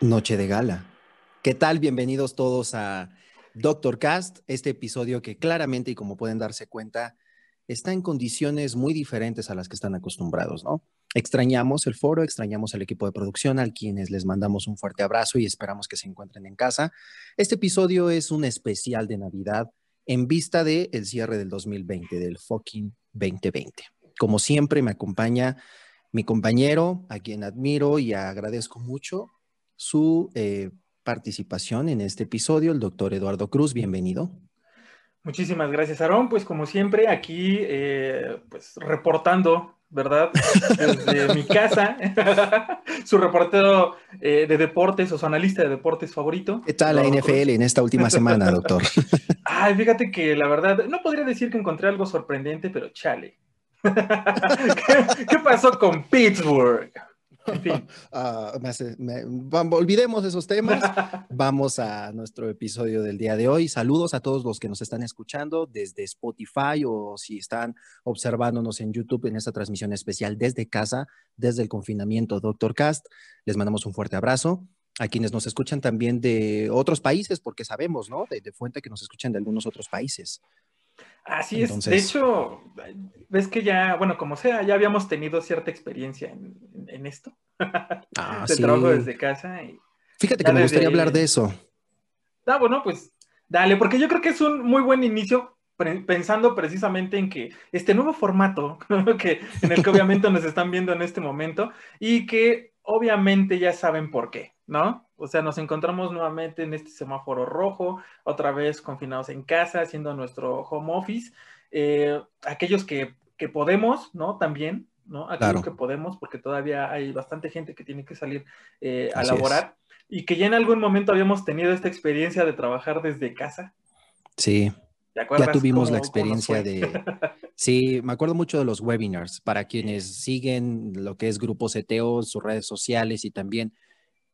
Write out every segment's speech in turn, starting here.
Noche de gala. ¿Qué tal? Bienvenidos todos a Doctor Cast, este episodio que claramente y como pueden darse cuenta está en condiciones muy diferentes a las que están acostumbrados, ¿no? Extrañamos el foro, extrañamos al equipo de producción, a quienes les mandamos un fuerte abrazo y esperamos que se encuentren en casa. Este episodio es un especial de Navidad en vista del el cierre del 2020, del fucking 2020. Como siempre me acompaña mi compañero, a quien admiro y agradezco mucho, su eh, participación en este episodio, el doctor Eduardo Cruz. Bienvenido. Muchísimas gracias, Aarón. Pues como siempre, aquí eh, pues reportando, ¿verdad? Desde mi casa, su reportero eh, de deportes o su analista de deportes favorito. ¿Qué tal la NFL en esta última semana, doctor? Ay, fíjate que la verdad, no podría decir que encontré algo sorprendente, pero chale. ¿Qué pasó con Pittsburgh? Ah, olvidemos esos temas. Vamos a nuestro episodio del día de hoy. Saludos a todos los que nos están escuchando desde Spotify o si están observándonos en YouTube en esta transmisión especial desde casa, desde el confinamiento Doctor Cast. Les mandamos un fuerte abrazo. A quienes nos escuchan también de otros países, porque sabemos, ¿no? De, de fuente que nos escuchan de algunos otros países. Así es. De hecho, ves que ya, bueno, como sea, ya habíamos tenido cierta experiencia en, esto. Ah, sí. trabajo desde casa. Y Fíjate que me gustaría hablar de eso. Ah, bueno, pues dale, porque yo creo que es un muy buen inicio pensando precisamente en que este nuevo formato, que, en el que obviamente nos están viendo en este momento y que obviamente ya saben por qué, ¿no? O sea, nos encontramos nuevamente en este semáforo rojo, otra vez confinados en casa, haciendo nuestro home office. Eh, aquellos que, podemos, ¿no? También, ¿no? Aquellos que podemos, porque todavía hay bastante gente que tiene que salir eh, a laborar. Y que ya en algún momento habíamos tenido esta experiencia de trabajar desde casa. Sí. Ya tuvimos la experiencia de... Sí, me acuerdo mucho de los webinars. Para quienes siguen lo que es Grupo CTO, sus redes sociales y también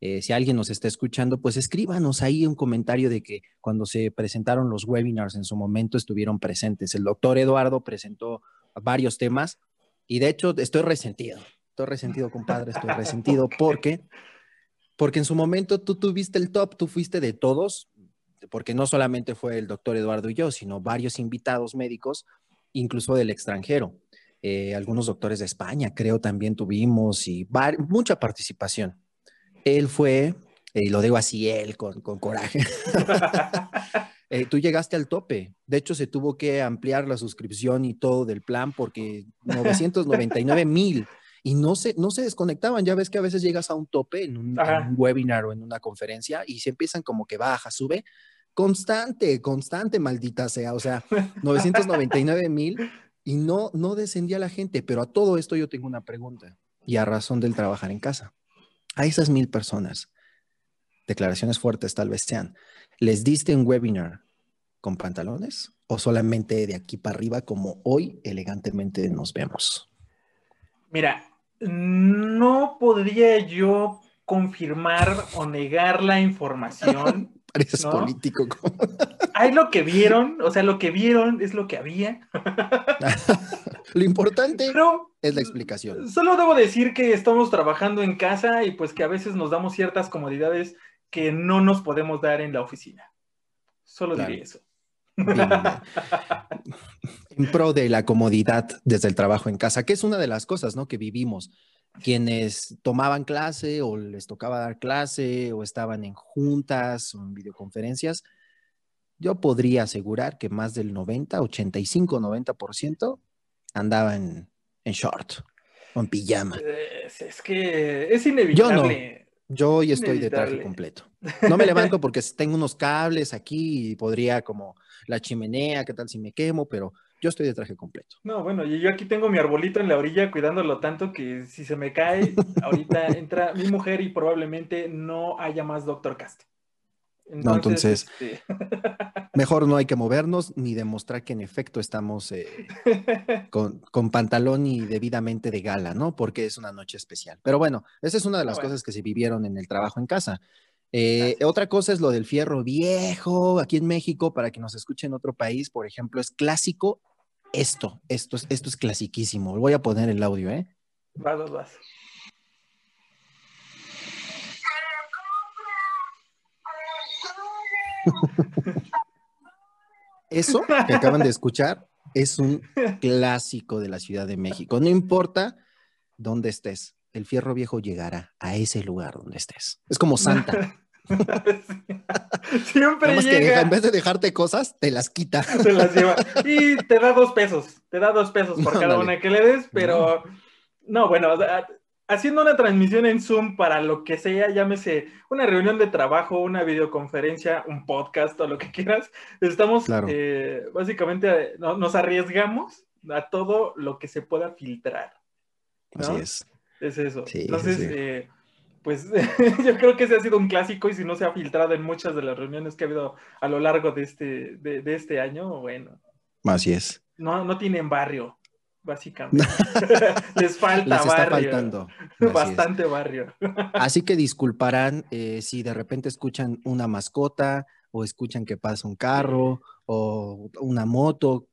eh, si alguien nos está escuchando, pues escríbanos ahí un comentario de que cuando se presentaron los webinars en su momento estuvieron presentes. El doctor Eduardo presentó varios temas y de hecho estoy resentido. Estoy resentido, compadre, estoy resentido porque, porque en su momento tú tuviste el top, tú fuiste de todos, porque no solamente fue el doctor Eduardo y yo, sino varios invitados médicos, incluso del extranjero. Eh, algunos doctores de España, creo, también tuvimos y mucha participación él fue, y lo digo así, él con, coraje. Eh, tú llegaste al tope. De hecho, se tuvo que ampliar la suscripción y todo del plan porque 999 mil y no se, no se desconectaban. Ya ves que a veces llegas a un tope en un, webinar o en una conferencia y se empiezan como que baja, sube. Constante, constante, maldita sea. O sea, 999 mil y no, no descendía la gente. Pero a todo esto yo tengo una pregunta y a razón del trabajar en casa a esas mil personas, declaraciones fuertes tal vez sean, ¿les diste un webinar con pantalones o solamente de aquí para arriba como hoy elegantemente nos vemos? Mira, no podría yo confirmar o negar la información. Pareces político. Hay lo que vieron, o sea, lo que vieron es lo que había. lo importante es la explicación. Solo debo decir que estamos trabajando en casa y pues que a veces nos damos ciertas comodidades que no nos podemos dar en la oficina. Solo diré eso. en pro de la comodidad desde el trabajo en casa, que es una de las cosas, ¿no? Que vivimos. Quienes tomaban clase o les tocaba dar clase o estaban en juntas o en videoconferencias, yo podría asegurar que más del 90, 85, 90% andaba en, short o en pijama. Es, que es inevitable. Yo no. Yo hoy estoy de traje completo. No me levanto porque tengo unos cables aquí y podría como la chimenea, qué tal si me quemo, pero yo estoy de traje completo. No, bueno, y yo aquí tengo mi arbolito en la orilla cuidándolo tanto que si se me cae, ahorita entra mi mujer y probablemente no haya más Doctor Cast. no, entonces, este, mejor no hay que movernos ni demostrar que en efecto estamos eh, con, pantalón y debidamente de gala, ¿no? Porque es una noche especial. Pero bueno, esa es una de las cosas que se vivieron en el trabajo en casa. Eh, otra cosa es lo del fierro viejo. Aquí en México, para que nos escuchen en otro país, por ejemplo, es clásico esto. Esto es, esto es clasiquísimo. Voy a poner el audio, ¿eh? Vas, vas, vas. Eso que acaban de escuchar es un clásico de la Ciudad de México. No importa dónde estés, el fierro viejo llegará a ese lugar donde estés. Es como Santa. Siempre llega. en vez de dejarte cosas, te las quita. Te las lleva. Y te da dos pesos. Te da dos pesos por cada una que le des, pero no, bueno, haciendo una transmisión en Zoom para lo que sea, llámese una reunión de trabajo, una videoconferencia, un podcast o lo que quieras, estamos eh, básicamente, nos arriesgamos a todo lo que se pueda filtrar. Así es. Es eso. Entonces, eh, pues yo creo que ese ha sido un clásico y si no se ha filtrado en muchas de las reuniones que ha habido a lo largo de este, de, este año, bueno. Así es. No, no tienen barrio, básicamente. Les falta Les está faltando. Bastante barrio. Así que disculparán eh, si de repente escuchan una mascota o escuchan que pasa un carro o una moto.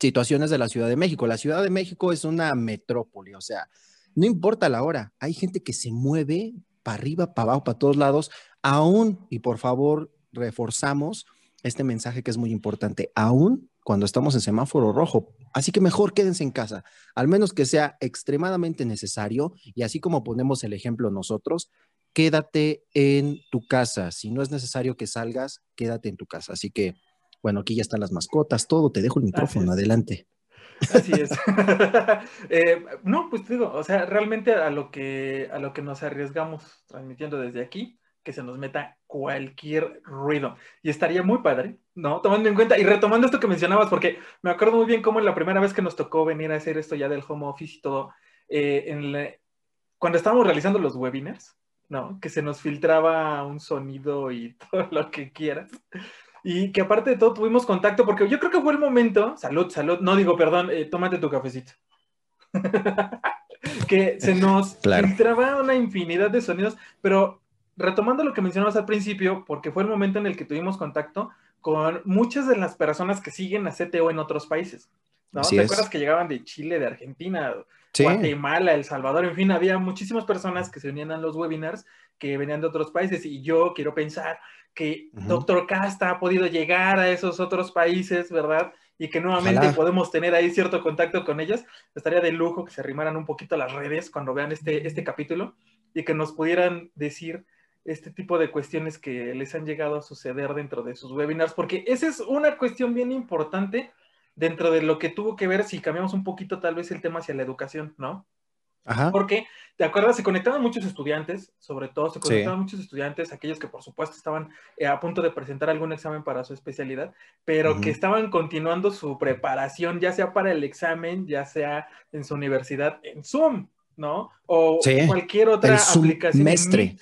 Situaciones de la Ciudad de México. La Ciudad de México es una metrópoli, o sea, no importa la hora, hay gente que se mueve para arriba, para abajo, para todos lados, aún, y por favor, reforzamos este mensaje que es muy importante, aún cuando estamos en semáforo rojo. Así que mejor quédense en casa, al menos que sea extremadamente necesario, y así como ponemos el ejemplo nosotros, quédate en tu casa. Si no es necesario que salgas, quédate en tu casa. Así que, bueno, aquí ya están las mascotas, todo, te dejo el micrófono, adelante. Así es. Eh, no, pues digo, o sea, realmente a lo que a lo que nos arriesgamos transmitiendo desde aquí, que se nos meta cualquier ruido. Y estaría muy padre, ¿no? Tomando en cuenta y retomando esto que mencionabas, porque me acuerdo muy bien cómo la primera vez que nos tocó venir a hacer esto ya del home office y todo, eh, en cuando estábamos realizando los webinars, ¿no? Que se nos filtraba un sonido y todo lo que quieras. Y que aparte de todo tuvimos contacto, porque yo creo que fue el momento, salud, salud, no digo perdón, eh, tómate tu cafecito. que se nos filtraba una infinidad de sonidos, pero retomando lo que mencionabas al principio, porque fue el momento en el que tuvimos contacto con muchas de las personas que siguen a CTO en otros países. ¿no? ¿Te acuerdas que llegaban de Chile, de Argentina, Guatemala, El Salvador? En fin, había muchísimas personas que se unían a los webinars que venían de otros países y yo quiero pensar que Doctor Casta ha podido llegar a esos otros países, ¿verdad? Y que nuevamente podemos tener ahí cierto contacto con ellos. Estaría de lujo que se arrimaran un poquito a las redes cuando vean este, este capítulo y que nos pudieran decir este tipo de cuestiones que les han llegado a suceder dentro de sus webinars, porque esa es una cuestión bien importante dentro de lo que tuvo que ver si cambiamos un poquito tal vez el tema hacia la educación, ¿no? Porque, ¿te acuerdas? Se conectaban muchos estudiantes, sobre todo se conectaban muchos estudiantes, aquellos que por supuesto estaban eh, a punto de presentar algún examen para su especialidad, pero que estaban continuando su preparación, ya sea para el examen, ya sea en su universidad, en Zoom, ¿no? O cualquier otra aplicación. Mestre.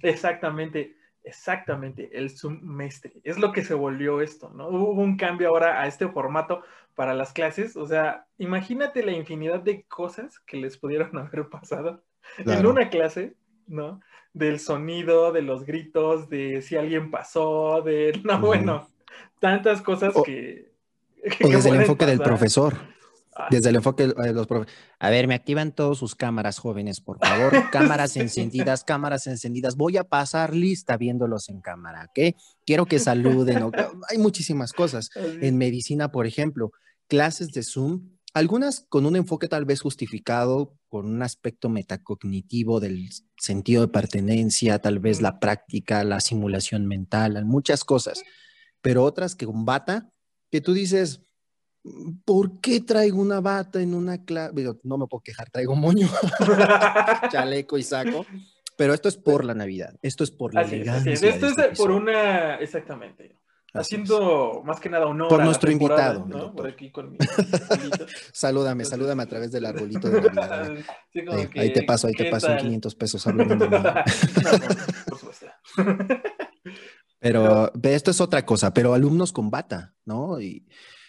Exactamente. Exactamente, el Zoom Mestre. Es lo que se volvió esto, ¿no? Hubo un cambio ahora a este formato para las clases. O sea, imagínate la infinidad de cosas que les pudieron haber pasado en una clase, ¿no? Del sonido, de los gritos, de si alguien pasó, de, no, bueno, tantas cosas que, O desde el enfoque del profesor. Ah, desde el enfoque de los profesores. A ver, me activan todos sus cámaras, jóvenes, por favor. Cámaras encendidas, cámaras encendidas. Voy a pasar lista viéndolos en cámara, ¿ok? Quiero que saluden. Hay muchísimas cosas. En medicina, por ejemplo, clases de Zoom, algunas con un enfoque tal vez justificado, con un aspecto metacognitivo del sentido de pertenencia, tal vez la práctica, la simulación mental, muchas cosas, pero otras que con bata, que tú dices, ¿por qué traigo una bata en una clase? No me puedo quejar, traigo moño, chaleco y saco. Pero esto es por la Navidad, esto es por la elegancia. Esto es este por una, exactamente haciendo más que nada honor por nuestro invitado ¿no? por aquí con mi salúdame salúdame a través del arbolito de Navidad ahí, te paso ahí te paso 500 pesos por supuesto. Pero esto es otra cosa pero alumnos con bata no y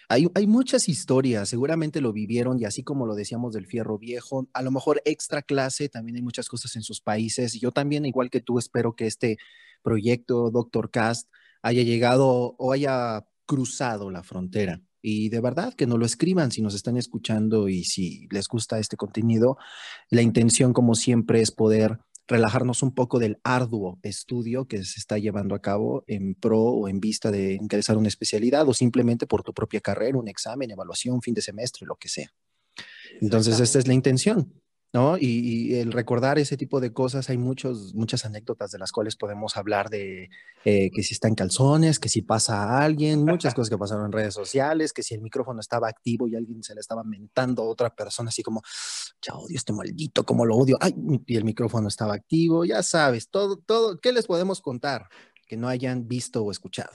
hay, hay, muchas historias, seguramente lo vivieron y así como lo decíamos del fierro viejo, a lo mejor extra clase, también hay muchas cosas en sus países. Yo también, igual que tú, espero que este proyecto, Doctor Cast, haya llegado o haya cruzado la frontera. Y de verdad que no lo escriban si nos están escuchando y si les gusta este contenido. La intención, como siempre, es poder relajarnos un poco del arduo estudio que se está llevando a cabo en pro o en vista de ingresar una especialidad o simplemente por tu propia carrera, un examen, evaluación, fin de semestre, lo que sea. Entonces, esta es la intención. ¿No? Y, el recordar ese tipo de cosas, hay muchos, muchas anécdotas de las cuales podemos hablar de eh, que si está en calzones, que si pasa a alguien, muchas cosas que pasaron en redes sociales, que si el micrófono estaba activo y alguien se le estaba mentando a otra persona, así como, ya odio este maldito, como lo odio, ay, y el micrófono estaba activo, ya sabes, todo, todo, ¿qué les podemos contar que no hayan visto o escuchado?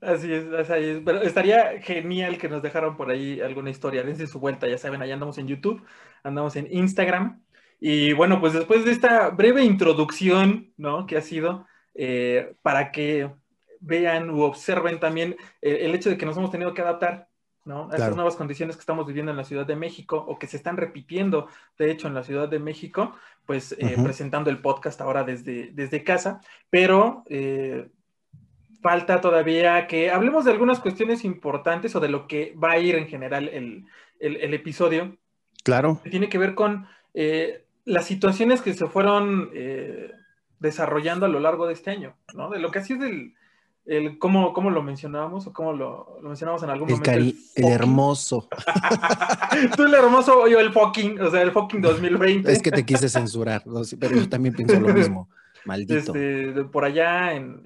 Así es, así es. Pero estaría genial que nos dejaran por ahí alguna historia. Dense su vuelta, ya saben, allá andamos en YouTube, andamos en Instagram. Y bueno, pues después de esta breve introducción, ¿no? Que ha sido eh, para que vean u observen también eh, el, hecho de que nos hemos tenido que adaptar, ¿no? A estas nuevas condiciones que estamos viviendo en la Ciudad de México o que se están repitiendo, de hecho, en la Ciudad de México, pues eh, presentando el podcast ahora desde, desde casa, pero falta todavía que hablemos de algunas cuestiones importantes o de lo que va a ir en general el, episodio. Claro. Que tiene que ver con eh, las situaciones que se fueron eh, desarrollando a lo largo de este año, ¿no? De lo que ha sido el, el cómo, cómo, lo mencionábamos o cómo lo, lo mencionamos en algún momento. el, hermoso. Tú el hermoso, yo el fucking, o sea, el fucking 2020. Es que te quise censurar, pero yo también pienso lo mismo. Maldito. Este, por allá en,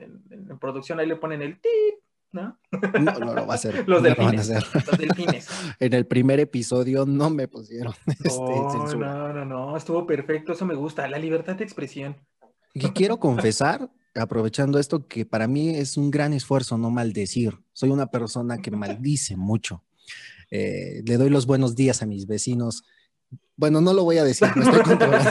producción ahí le ponen el tip, ¿no? No, no lo va a hacer. los, delfines, los delfines. en el primer episodio no me pusieron este, No, no, no, estuvo perfecto, eso me gusta, la libertad de expresión. Y quiero confesar, aprovechando esto, que para mí es un gran esfuerzo no maldecir. Soy una persona que maldice mucho. Eh, le doy los buenos días a mis vecinos. Bueno, no lo voy a decir, me estoy controlando.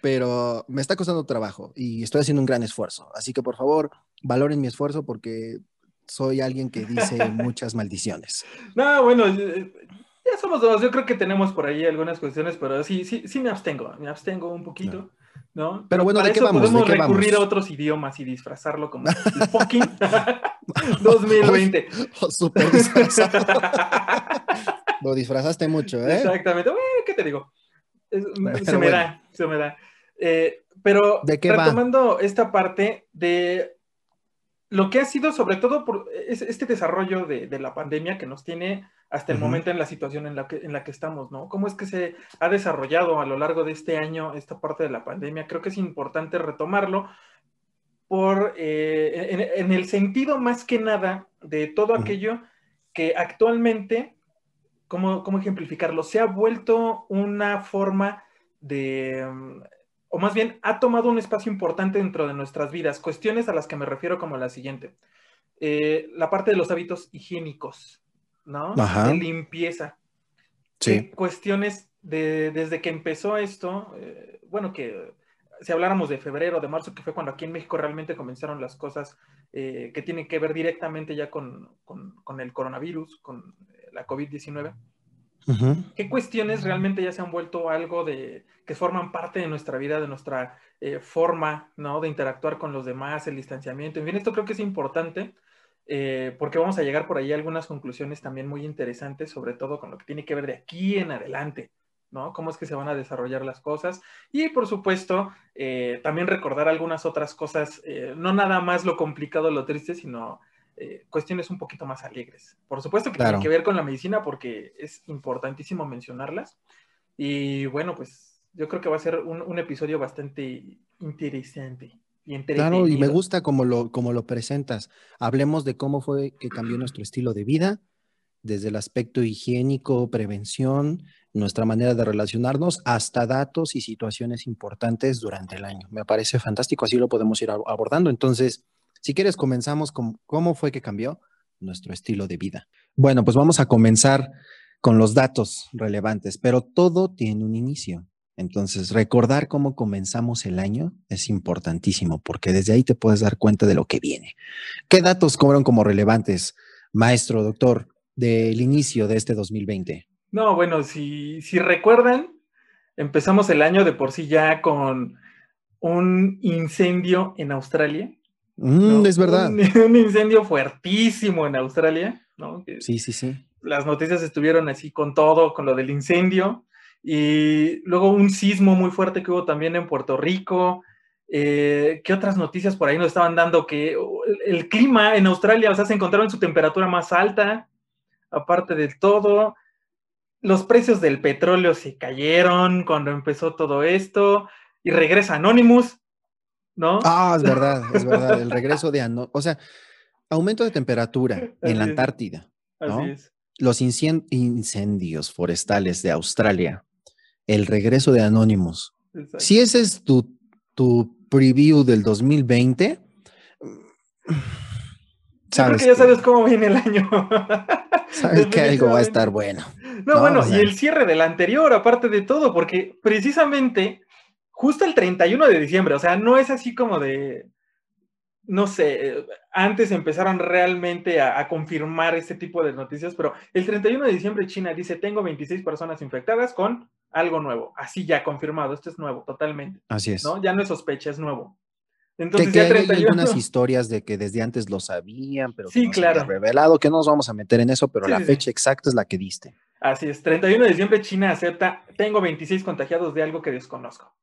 pero me está costando trabajo y estoy haciendo un gran esfuerzo. Así que por favor, valoren mi esfuerzo porque soy alguien que dice muchas maldiciones. No, bueno, ya somos dos. Yo creo que tenemos por ahí algunas cuestiones, pero sí, sí, sí me abstengo. Me abstengo un poquito. ¿no? Pero bueno, ¿de qué vamos? Podemos recurrir a otros idiomas y disfrazarlo como el fucking 2020. super disfrazado. Lo disfrazaste mucho, ¿eh? Exactamente. ¿Qué te digo? se me da, se me da. Eh, pero ¿De retomando esta parte de lo que ha sido sobre todo por este desarrollo de, la pandemia que nos tiene hasta el momento en la situación en la, que, en la que estamos, ¿no? ¿Cómo es que se ha desarrollado a lo largo de este año esta parte de la pandemia? Creo que es importante retomarlo por, eh, en, el sentido más que nada de todo aquello que actualmente, ¿cómo, ¿cómo ejemplificarlo? Se ha vuelto una forma de o más bien ha tomado un espacio importante dentro de nuestras vidas. Cuestiones a las que me refiero como la siguiente. Eh, la parte de los hábitos higiénicos, ¿no? De limpieza. Sí. Cuestiones de, desde que empezó esto, eh, bueno, que si habláramos de febrero, de marzo, que fue cuando aquí en México realmente comenzaron las cosas eh, que tienen que ver directamente ya con, con el coronavirus, con la COVID-19. ¿Qué cuestiones realmente ya se han vuelto algo de que forman parte de nuestra vida, de nuestra eh, forma, ¿no? De interactuar con los demás, el distanciamiento. En fin, esto creo que es importante eh, porque vamos a llegar por ahí a algunas conclusiones también muy interesantes, sobre todo con lo que tiene que ver de aquí en adelante, ¿no? Cómo es que se van a desarrollar las cosas. Y por supuesto, eh, también recordar algunas otras cosas, no nada más lo complicado, lo triste, sino eh, cuestiones un poquito más alegres. Por supuesto que tienen que ver con la medicina porque es importantísimo mencionarlas. Y bueno, pues yo creo que va a ser un, episodio bastante interesante. Y claro, y me gusta como lo, como lo presentas. Hablemos de cómo fue que cambió nuestro estilo de vida, desde el aspecto higiénico, prevención, nuestra manera de relacionarnos, hasta datos y situaciones importantes durante el año. Me parece fantástico, así lo podemos ir abordando. Entonces, si quieres, comenzamos con cómo fue que cambió nuestro estilo de vida. Bueno, pues vamos a comenzar con los datos relevantes, pero todo tiene un inicio. Entonces, recordar cómo comenzamos el año es importantísimo porque desde ahí te puedes dar cuenta de lo que viene. ¿Qué datos fueron como relevantes, maestro, doctor, del inicio de este 2020? No, bueno, si, si recuerdan, empezamos el año de por sí ya con un incendio en Australia Mm, es verdad. Un, incendio fuertísimo en Australia, ¿no? sí, sí, sí. Las noticias estuvieron así con todo, con lo del incendio. y luego un sismo muy fuerte que hubo también en Puerto Rico. Eh, ¿Qué otras noticias por ahí nos estaban dando? Que el, clima en Australia, o sea, se encontraron en su temperatura más alta, aparte de todo. Los precios del petróleo se cayeron cuando empezó todo esto y regresa Anonymous, ¿no? Ah, es verdad, es verdad, el regreso de Anonymous. O sea, aumento de temperatura en la Antártida, ¿no? Los incendios forestales de Australia, el regreso de Anonymous. Si ese es tu, tu preview del 2020, sabes que ya sabes cómo viene el año. sabes que algo va a estar bueno. No, bueno, y el cierre del anterior, aparte de todo, porque precisamente justo el 31 de diciembre, o sea, no es así como de, no sé, antes empezaron realmente a, confirmar este tipo de noticias, pero el 31 de diciembre China dice, tengo 26 personas infectadas con algo nuevo, así ya confirmado, esto es nuevo, totalmente. Así es. ¿no? Ya no es sospecha, es nuevo. Entonces, ya 31... hay algunas historias de que desde antes lo sabían, pero sí, claro. revelado, que no nos vamos a meter en eso, pero la fecha exacta es la que diste. Así es, 31 de diciembre China acepta, tengo 26 contagiados de algo que desconozco.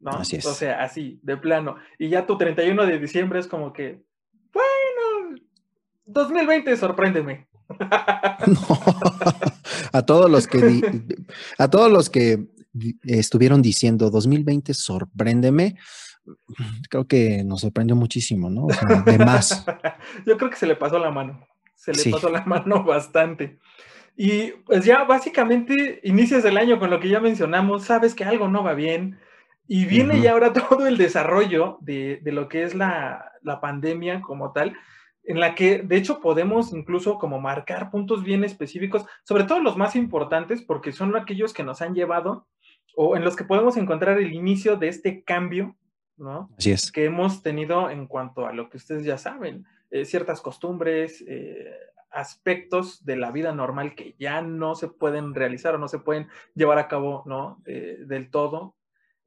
¿No? Así es. O sea, así, de plano. Y ya tu 31 de diciembre es como que, bueno, 2020, sorpréndeme. a todos los que a todos los que estuvieron diciendo 2020 sorpréndeme, creo que nos sorprendió muchísimo, ¿no? de más. Yo creo que se le pasó la mano, se le pasó la mano bastante. Y pues ya básicamente inicias el año con lo que ya mencionamos, sabes que algo no va bien, y viene ya ahora todo el desarrollo de, lo que es la, pandemia como tal, en la que de hecho podemos incluso como marcar puntos bien específicos, sobre todo los más importantes, porque son aquellos que nos han llevado o en los que podemos encontrar el inicio de este cambio, ¿no? Así es. Que hemos tenido en cuanto a lo que ustedes ya saben, eh, ciertas costumbres, eh, aspectos de la vida normal que ya no se pueden realizar o no se pueden llevar a cabo, ¿no? Eh, del todo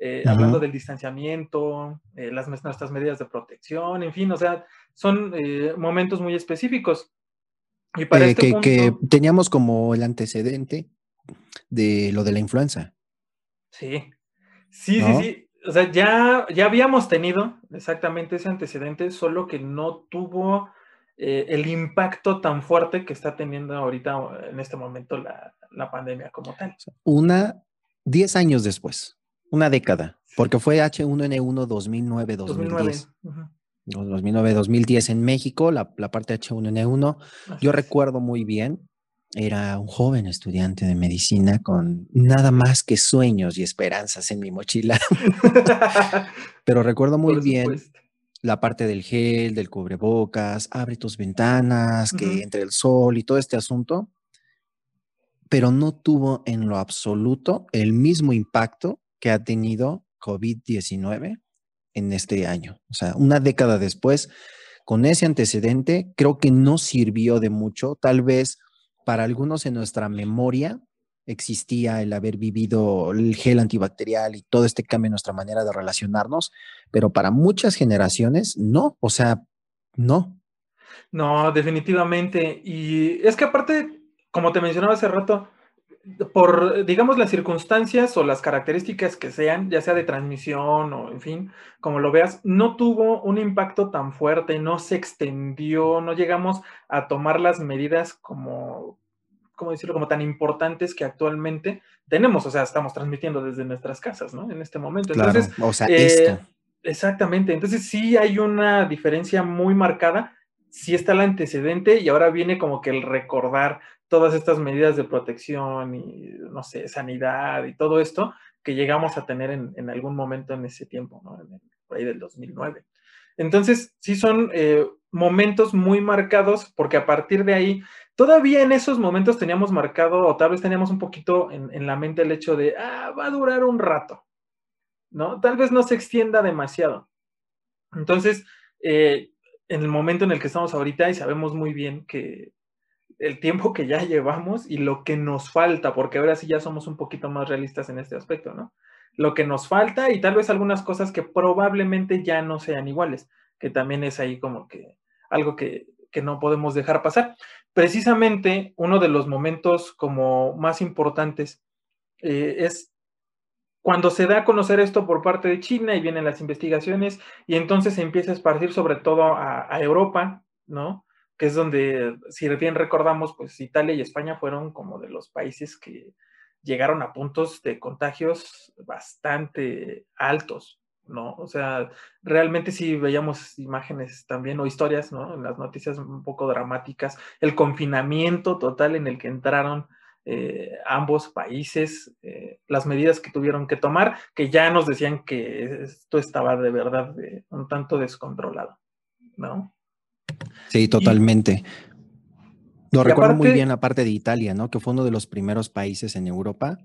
eh, hablando del distanciamiento, eh, las, nuestras medidas de protección, en fin, o sea, son eh, momentos muy específicos. Y para este que, teníamos como el antecedente de lo de la influenza. Sí, sí, sí, sí. O sea, ya, ya habíamos tenido exactamente ese antecedente, solo que no tuvo el impacto tan fuerte que está teniendo ahorita en este momento la, la pandemia como tal. Una, diez años después una década, porque fue H1N1 2009-2010. 2009-2010 en México, la, parte H1N1. Yo recuerdo muy bien, era un joven estudiante de medicina con nada más que sueños y esperanzas en mi mochila. Pero recuerdo muy bien la parte del gel, del cubrebocas, abre tus ventanas, que entre el sol y todo este asunto. Pero no tuvo en lo absoluto el mismo impacto que ha tenido COVID-19 en este año. O sea, una década después, con ese antecedente, creo que no sirvió de mucho. Tal vez para algunos en nuestra memoria existía el haber vivido el gel antibacterial y todo este cambio en nuestra manera de relacionarnos, pero para muchas generaciones no, o sea, no. No, definitivamente. Y es que aparte, como te mencionaba hace rato, por, digamos, las circunstancias o las características que sean, ya sea de transmisión o, en fin, como lo veas, no tuvo un impacto tan fuerte, no se extendió, no llegamos a tomar las medidas como, ¿cómo decirlo?, como tan importantes que actualmente tenemos, o sea, estamos transmitiendo desde nuestras casas, ¿no? En este momento. Entonces, o sea, esto. Eh, exactamente, entonces sí hay una diferencia muy marcada, sí está el antecedente y ahora viene como que el recordar todas estas medidas de protección y, no sé, sanidad y todo esto que llegamos a tener en, algún momento en ese tiempo, ¿no? En por ahí del 2009. Entonces, sí son eh, momentos muy marcados porque a partir de ahí, todavía en esos momentos teníamos marcado, o tal vez teníamos un poquito en, la mente el hecho de, ah, va a durar un rato, ¿no? Tal vez no se extienda demasiado. Entonces, eh, en el momento en el que estamos ahorita y sabemos muy bien que el tiempo que ya llevamos y lo que nos falta, porque ahora sí ya somos un poquito más realistas en este aspecto, ¿no? Lo que nos falta y tal vez algunas cosas que probablemente ya no sean iguales, que también es ahí como que algo que, que no podemos dejar pasar. Precisamente uno de los momentos como más importantes eh, es cuando se da a conocer esto por parte de China y vienen las investigaciones y entonces se empieza a esparcir sobre todo a, Europa, ¿no? Que es donde, si bien recordamos, pues Italia y España fueron como de los países que llegaron a puntos de contagios bastante altos, ¿no? O sea, realmente si veíamos imágenes también o historias, ¿no? En las noticias un poco dramáticas, el confinamiento total en el que entraron eh, ambos países, eh, las medidas que tuvieron que tomar, que ya nos decían que esto estaba de verdad un tanto descontrolado, ¿no? Sí, totalmente. Lo recuerdo muy bien la parte de Italia, ¿no? Que fue uno de los primeros países en Europa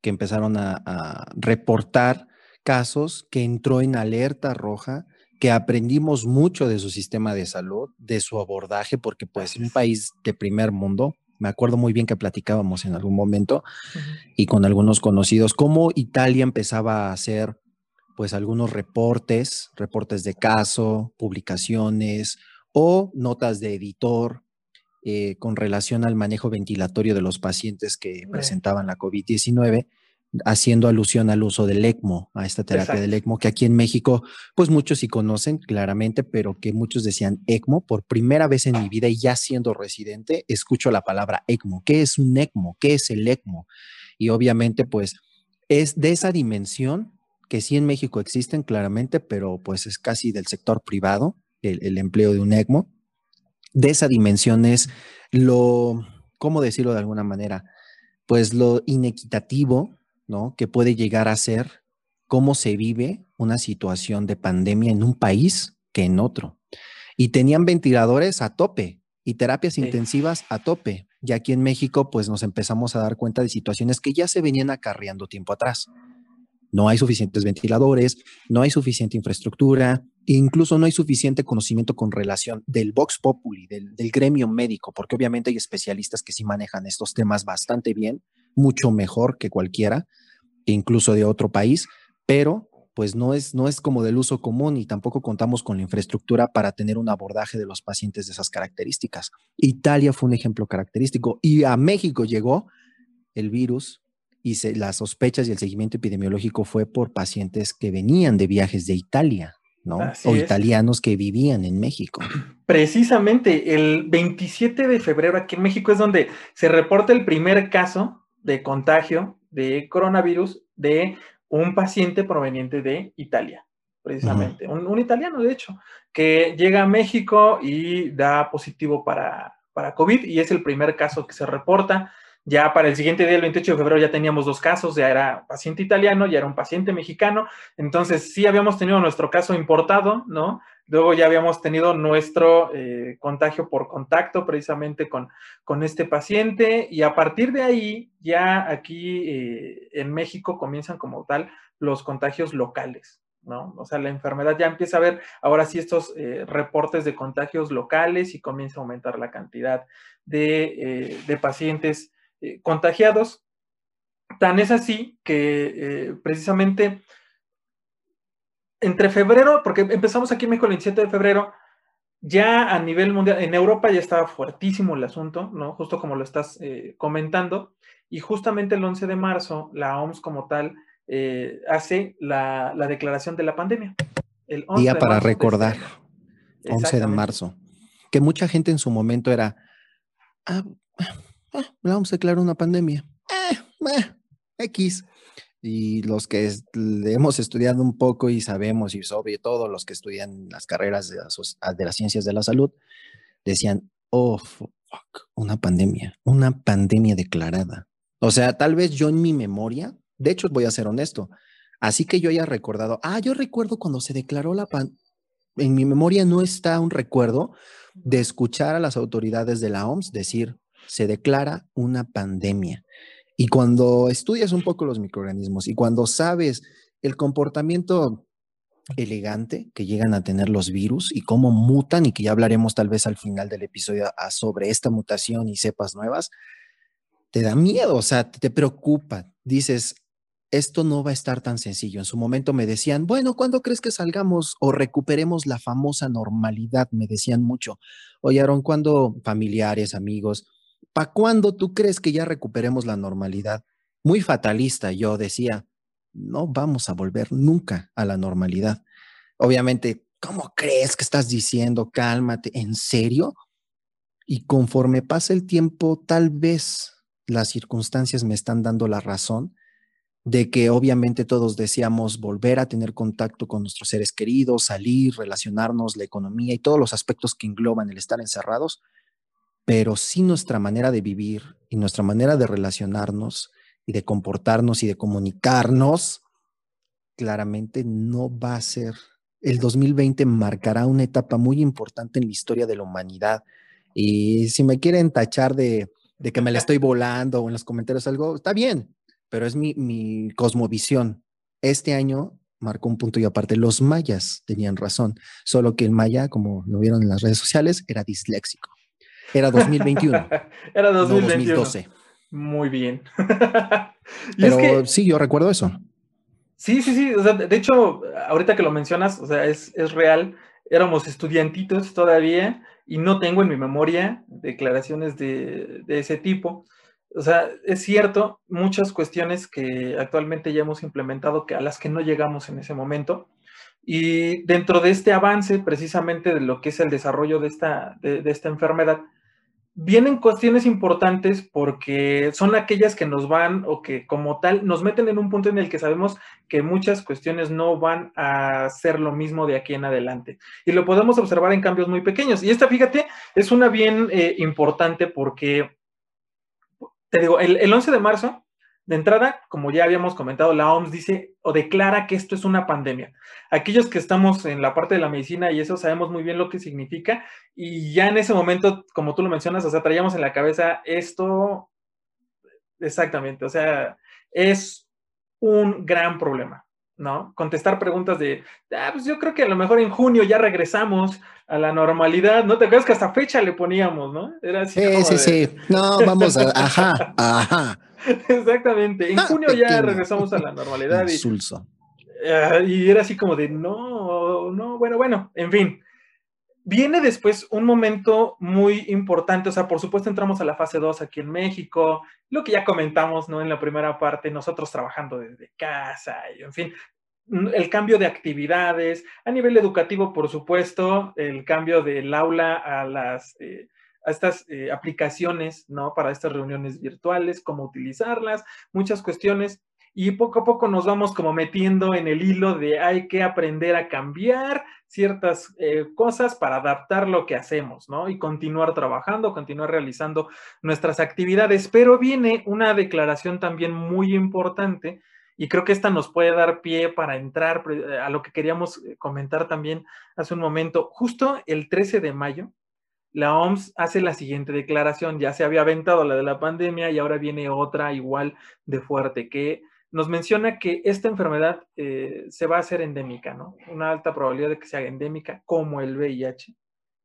que empezaron a, reportar casos, que entró en alerta roja, que aprendimos mucho de su sistema de salud, de su abordaje, porque pues un país de primer mundo, me acuerdo muy bien que platicábamos en algún momento y con algunos conocidos, cómo Italia empezaba a hacer pues algunos reportes, reportes de caso, publicaciones o notas de editor eh, con relación al manejo ventilatorio de los pacientes que presentaban la COVID-19 haciendo alusión al uso del ECMO, a esta terapia del ECMO, que aquí en México, pues muchos sí conocen claramente, pero que muchos decían ECMO. Por primera vez en mi vida y ya siendo residente, escucho la palabra ECMO. ¿Qué es un ECMO? ¿Qué es el ECMO? Y obviamente, pues es de esa dimensión que sí en México existen claramente, pero pues es casi del sector privado, el, el empleo de un ECMO. De esa dimensión es lo, ¿cómo decirlo de alguna manera? Pues lo inequitativo ¿no? Que puede llegar a ser cómo se vive una situación de pandemia en un país que en otro. Y tenían ventiladores a tope y terapias intensivas a tope. Y aquí en México, pues nos empezamos a dar cuenta de situaciones que ya se venían acarreando tiempo atrás. No hay suficientes ventiladores, no hay suficiente infraestructura, incluso no hay suficiente conocimiento con relación del Vox Populi, del, del gremio médico, porque obviamente hay especialistas que sí manejan estos temas bastante bien, mucho mejor que cualquiera, incluso de otro país, pero pues no es, no es como del uso común y tampoco contamos con la infraestructura para tener un abordaje de los pacientes de esas características. Italia fue un ejemplo característico y a México llegó el virus y las sospechas y el seguimiento epidemiológico fue por pacientes que venían de viajes de Italia, ¿no? o italianos que vivían en México. Precisamente el 27 de febrero aquí en México es donde se reporta el primer caso de contagio de coronavirus de un paciente proveniente de Italia, precisamente, un, italiano de hecho, que llega a México y da positivo para, para COVID y es el primer caso que se reporta. Ya para el siguiente día, el 28 de febrero, ya teníamos dos casos, ya era paciente italiano, ya era un paciente mexicano, entonces sí habíamos tenido nuestro caso importado, ¿no? Luego ya habíamos tenido nuestro eh, contagio por contacto precisamente con, con, este paciente y a partir de ahí ya aquí eh, en México comienzan como tal los contagios locales, ¿no? O sea, la enfermedad ya empieza a ver ahora sí estos eh, reportes de contagios locales y comienza a aumentar la cantidad de, de pacientes contagiados. Tan es así que precisamente entre febrero, porque empezamos aquí en México el 27 de febrero, ya a nivel mundial, en Europa ya estaba fuertísimo el asunto, ¿no? Justo como lo estás eh, comentando. Y justamente el 11 de marzo, la OMS como tal eh, hace la, declaración de la pandemia. El Día para recordar, 11 de marzo. Que mucha gente en su momento era, ah, ah, la OMS declaró una pandemia. Eh, X. Y los que hemos estudiado un poco y sabemos, y sobre todo los que estudian las carreras de, ah, de las ciencias de la salud, decían, oh, fuck, una pandemia, una pandemia declarada. O sea, tal vez yo en mi memoria, de hecho voy a ser honesto, así que yo haya recordado, ah, yo recuerdo cuando se declaró la pandemia, en mi memoria no está un recuerdo de escuchar a las autoridades de la OMS decir, se declara una pandemia. Y cuando estudias un poco los microorganismos y cuando sabes el comportamiento elegante que llegan a tener los virus y cómo mutan y que ya hablaremos tal vez al final del episodio sobre esta mutación y cepas nuevas, te da miedo, o sea, te preocupa. Dices, esto no va a estar tan sencillo. En su momento me decían, bueno, ¿cuándo crees que salgamos o recuperemos la famosa normalidad? Me decían mucho. Oyeron, ¿cuándo familiares, amigos? ¿Para cuándo tú crees que ya recuperemos la normalidad? muy fatalista, yo decía, no vamos a volver nunca a la normalidad. Obviamente, ¿cómo crees que estás diciendo? Cálmate, ¿en serio? Y conforme pasa el tiempo, tal vez las circunstancias me están dando la razón de que obviamente todos deseamos volver a tener contacto con nuestros seres queridos, salir, relacionarnos, la economía y todos los aspectos que engloban el estar encerrados, pero sí nuestra manera de vivir y nuestra manera de relacionarnos y de comportarnos y de comunicarnos, claramente no va a ser. El 2020 marcará una etapa muy importante en la historia de la humanidad. Y si me quieren tachar de, de que me la estoy volando o en los comentarios algo, está bien, pero es mi, mi cosmovisión. Este año marcó un punto y aparte. Los mayas tenían razón, solo que el maya, como lo vieron en las redes sociales, era disléxico. Era 2021. era 2012. Muy bien. Pero sí, yo recuerdo eso. Sí, sí, sí. O sea, de hecho, ahorita que lo mencionas, o sea, es, es real. Éramos estudiantitos todavía y no tengo en mi memoria declaraciones de, de ese tipo. O sea, es cierto, muchas cuestiones que actualmente ya hemos implementado que a las que no llegamos en ese momento. Y dentro de este avance, precisamente de lo que es el desarrollo de esta, de, de esta enfermedad, vienen cuestiones importantes porque son aquellas que nos van o que como tal nos meten en un punto en el que sabemos que muchas cuestiones no van a ser lo mismo de aquí en adelante. Y lo podemos observar en cambios muy pequeños. Y esta, fíjate, es una bien eh, importante porque, te digo, el, el 11 de marzo de entrada, como ya habíamos comentado, la OMS dice o declara que esto es una pandemia. Aquellos que estamos en la parte de la medicina y eso sabemos muy bien lo que significa y ya en ese momento, como tú lo mencionas, o sea, traíamos en la cabeza esto exactamente, o sea, es un gran problema. ¿No? Contestar preguntas de, ah, pues yo creo que a lo mejor en junio ya regresamos a la normalidad, ¿no? Te acuerdas que hasta fecha le poníamos, ¿no? Era así. Sí, sí, sí. No, vamos a, ajá, ajá. Exactamente. En ah, junio ya regresamos a la normalidad. Y, ah, y era así como de, no, no, bueno, bueno, en fin. Viene después un momento muy importante, o sea, por supuesto entramos a la fase 2 aquí en México, lo que ya comentamos, ¿no? En la primera parte, nosotros trabajando desde casa, y en fin, el cambio de actividades, a nivel educativo, por supuesto, el cambio del aula a las... Eh, a estas eh, aplicaciones, ¿no? Para estas reuniones virtuales, cómo utilizarlas, muchas cuestiones. Y poco a poco nos vamos como metiendo en el hilo de hay que aprender a cambiar ciertas eh, cosas para adaptar lo que hacemos, ¿no? Y continuar trabajando, continuar realizando nuestras actividades. Pero viene una declaración también muy importante y creo que esta nos puede dar pie para entrar a lo que queríamos eh, comentar también hace un momento. Justo el 13 de mayo, la OMS hace la siguiente declaración, ya se había aventado la de la pandemia y ahora viene otra igual de fuerte, que nos menciona que esta enfermedad eh, se va a hacer endémica, ¿no? Una alta probabilidad de que sea endémica como el VIH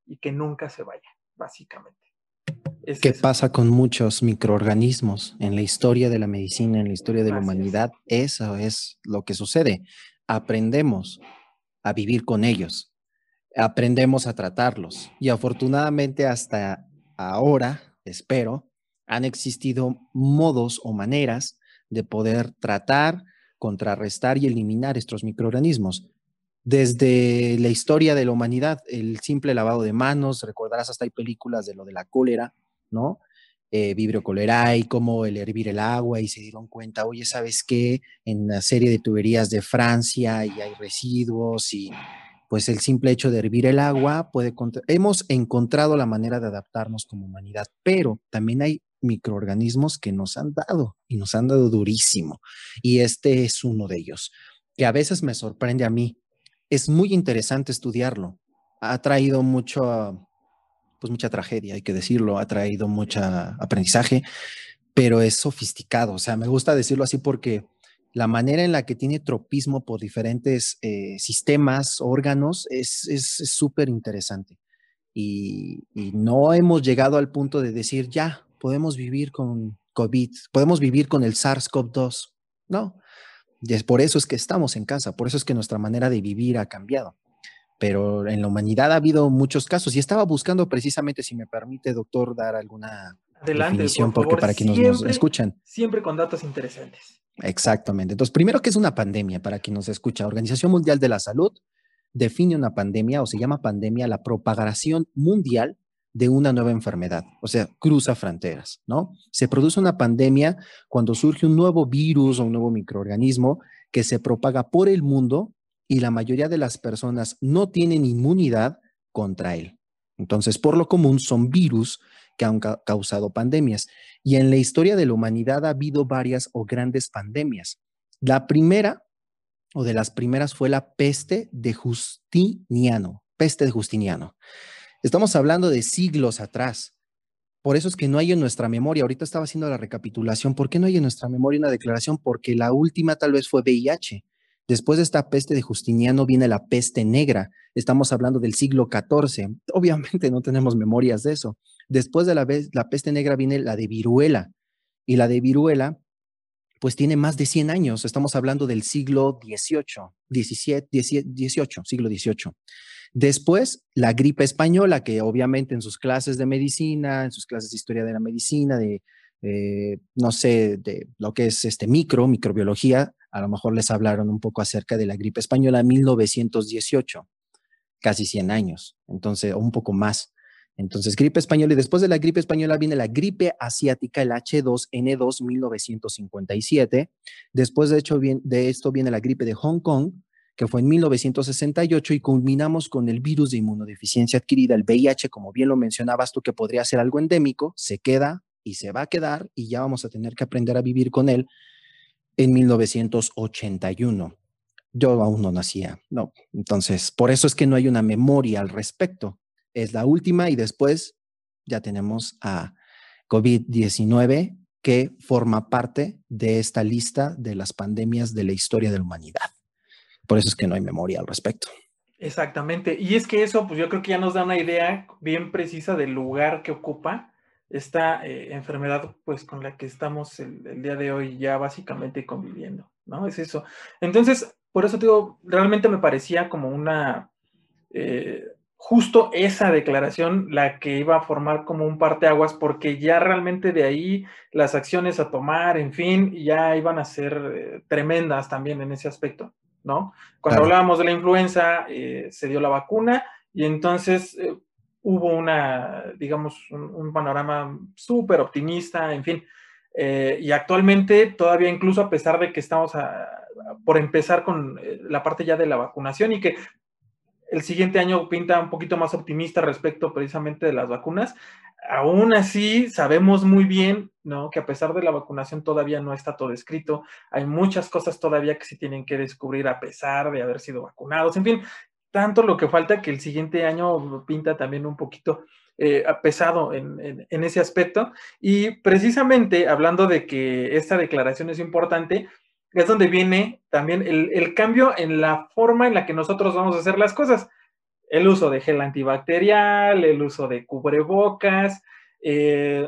y que nunca se vaya, básicamente. ¿Qué pasa con muchos microorganismos en la historia de la medicina, en la historia de la humanidad? Eso es lo que sucede. Aprendemos a vivir con ellos aprendemos a tratarlos. Y afortunadamente hasta ahora, espero, han existido modos o maneras de poder tratar, contrarrestar y eliminar estos microorganismos. Desde la historia de la humanidad, el simple lavado de manos, recordarás hasta hay películas de lo de la cólera, ¿no? Eh, Vibrio cholerae, como el hervir el agua y se dieron cuenta, oye, ¿sabes qué? En la serie de tuberías de Francia y hay residuos y pues el simple hecho de hervir el agua puede... Hemos encontrado la manera de adaptarnos como humanidad, pero también hay microorganismos que nos han dado y nos han dado durísimo. Y este es uno de ellos, que a veces me sorprende a mí. Es muy interesante estudiarlo. Ha traído mucho, pues mucha tragedia, hay que decirlo, ha traído mucho aprendizaje, pero es sofisticado. O sea, me gusta decirlo así porque la manera en la que tiene tropismo por diferentes eh, sistemas, órganos, es súper interesante. Y, no hemos llegado al punto de decir, ya, podemos vivir con COVID, podemos vivir con el SARS-CoV-2. No, y es por eso es que estamos en casa, por eso es que nuestra manera de vivir ha cambiado. Pero en la humanidad ha habido muchos casos y estaba buscando precisamente, si me permite, doctor, dar alguna definición, porque para quienes nos escuchan. Siempre con datos interesantes. Exactamente. Entonces, primero, ¿qué es una pandemia? Para quien nos escucha, Organización Mundial de la Salud define una pandemia o se llama pandemia la propagación mundial de una nueva enfermedad, o sea, cruza fronteras, ¿no? Se produce una pandemia cuando surge un nuevo virus o un nuevo microorganismo que se propaga por el mundo y la mayoría de las personas no tienen inmunidad contra él. Entonces, por lo común, son virus que han causado pandemias. Y en la historia de la humanidad ha habido varias o grandes pandemias. La primera, o de las primeras, fue la peste de Justiniano, peste de Justiniano. Estamos hablando de siglos atrás. Por eso es que no hay en nuestra memoria, ahorita estaba haciendo la recapitulación, ¿por qué no hay en nuestra memoria una declaración? Porque la última tal vez fue VIH. Después de esta peste de Justiniano viene la peste negra. Estamos hablando del siglo XIV. Obviamente no tenemos memorias de eso. Después de la, la peste negra viene la de viruela. Y la de viruela, pues tiene más de 100 años. Estamos hablando del siglo XVIII, XVII, XVIII, siglo XVIII. Después, la gripe española, que obviamente en sus clases de medicina, en sus clases de historia de la medicina, de, eh, no sé, de lo que es este micro, microbiología, a lo mejor les hablaron un poco acerca de la gripe española en 1918, casi 100 años, entonces, o un poco más. Entonces, gripe española y después de la gripe española viene la gripe asiática, el H2N2 1957. Después de, hecho, de esto viene la gripe de Hong Kong, que fue en 1968 y culminamos con el virus de inmunodeficiencia adquirida, el VIH, como bien lo mencionabas tú, que podría ser algo endémico, se queda y se va a quedar y ya vamos a tener que aprender a vivir con él en 1981. Yo aún no nacía, no. Entonces, por eso es que no hay una memoria al respecto. Es la última y después ya tenemos a COVID-19 que forma parte de esta lista de las pandemias de la historia de la humanidad. Por eso es que no hay memoria al respecto. Exactamente. Y es que eso, pues yo creo que ya nos da una idea bien precisa del lugar que ocupa esta eh, enfermedad pues con la que estamos el, día de hoy ya básicamente conviviendo, ¿no? Es eso. Entonces, por eso digo, realmente me parecía como una, eh, justo esa declaración la que iba a formar como un parteaguas, porque ya realmente de ahí las acciones a tomar, en fin, ya iban a ser eh, tremendas también en ese aspecto, ¿no? Cuando hablábamos de la influenza, se dio la vacuna y entonces hubo una, digamos, un, panorama súper optimista, en fin. Eh, y actualmente, todavía incluso a pesar de que estamos por empezar con eh, la parte ya de la vacunación y que el siguiente año pinta un poquito más optimista respecto precisamente de las vacunas, aún así sabemos muy bien, ¿no? Que a pesar de la vacunación todavía no está todo escrito, hay muchas cosas todavía que se tienen que descubrir a pesar de haber sido vacunados, en fin, tanto lo que falta que el siguiente año pinta también un poquito eh, pesado en, ese aspecto. Y precisamente hablando de que esta declaración es importante, es donde viene también el, cambio en la forma en la que nosotros vamos a hacer las cosas. El uso de gel antibacterial, el uso de cubrebocas, eh,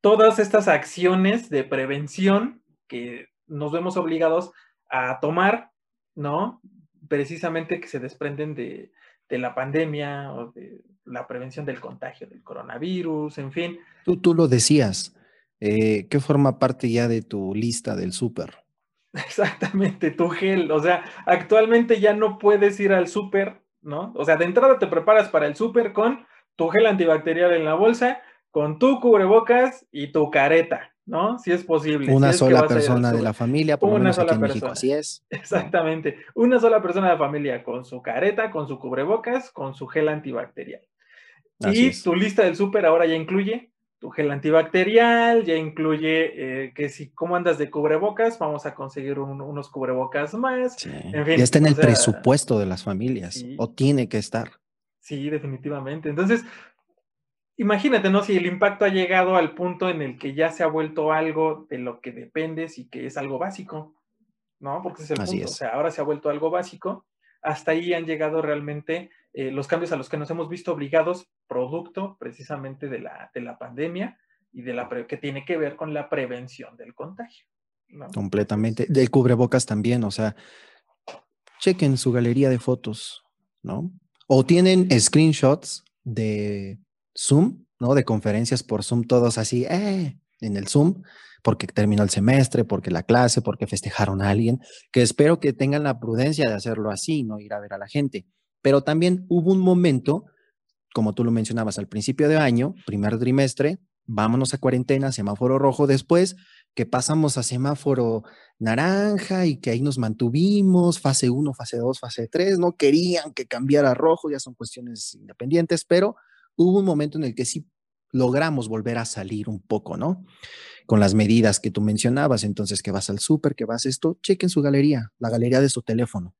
todas estas acciones de prevención que nos vemos obligados a tomar, ¿no? precisamente que se desprenden de, la pandemia o de la prevención del contagio del coronavirus, en fin. Tú, tú lo decías, eh, ¿qué forma parte ya de tu lista del súper? Exactamente, tu gel. O sea, actualmente ya no puedes ir al súper, ¿no? O sea, de entrada te preparas para el súper con tu gel antibacterial en la bolsa, con tu cubrebocas y tu careta. ¿no? Si es posible. Una sola persona de la familia, por una sola persona. así es. Exactamente. Una sola persona de la familia con su careta, con su cubrebocas, con su gel antibacterial. y tu lista del súper ahora ya incluye tu gel antibacterial, ya incluye eh, que si cómo andas de cubrebocas, vamos a conseguir unos cubrebocas más. En fin, ya está en el presupuesto de las familias, o tiene que estar. Sí, definitivamente. Entonces, imagínate, ¿no? Si el impacto ha llegado al punto en el que ya se ha vuelto algo de lo que dependes y que es algo básico, ¿no? Porque es el punto. O sea, ahora se ha vuelto algo básico. Hasta ahí han llegado realmente eh, los cambios a los que nos hemos visto obligados, producto precisamente de la, de la pandemia y de la que tiene que ver con la prevención del contagio. Completamente. Del cubrebocas también, o sea, chequen su galería de fotos, ¿no? O tienen screenshots de Zoom ¿no? De conferencias por Zoom, todos así, eh, en el Zoom, porque terminó el semestre, porque la clase, porque festejaron a alguien, que espero que tengan la prudencia de hacerlo así, no ir a ver a la gente. Pero también hubo un momento, como tú lo mencionabas al principio de año, primer trimestre, vámonos a cuarentena, semáforo rojo, después que pasamos a semáforo naranja y que ahí nos mantuvimos, fase 1, fase 2, fase 3, no querían que cambiara rojo, ya son cuestiones independientes, pero hubo un momento en el que sí logramos volver a salir un poco, ¿no? Con las medidas que tú mencionabas, entonces que vas al súper, que vas esto, chequen su galería, la galería de su teléfono.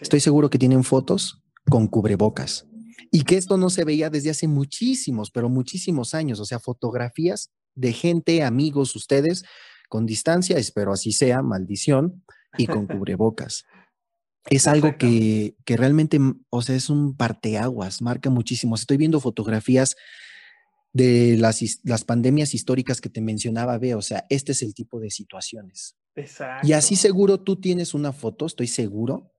Estoy seguro que tienen fotos con cubrebocas y que esto no se veía desde hace muchísimos, pero muchísimos años, o sea, fotografías de gente, amigos, ustedes, con distancia, espero así sea, maldición, y con cubrebocas. Es algo que, que realmente, o sea, es un parteaguas, marca muchísimo. Estoy viendo fotografías de las, las pandemias históricas que te mencionaba, ve, o sea, este es el tipo de situaciones. Exacto. Y así seguro tú tienes una foto, estoy seguro,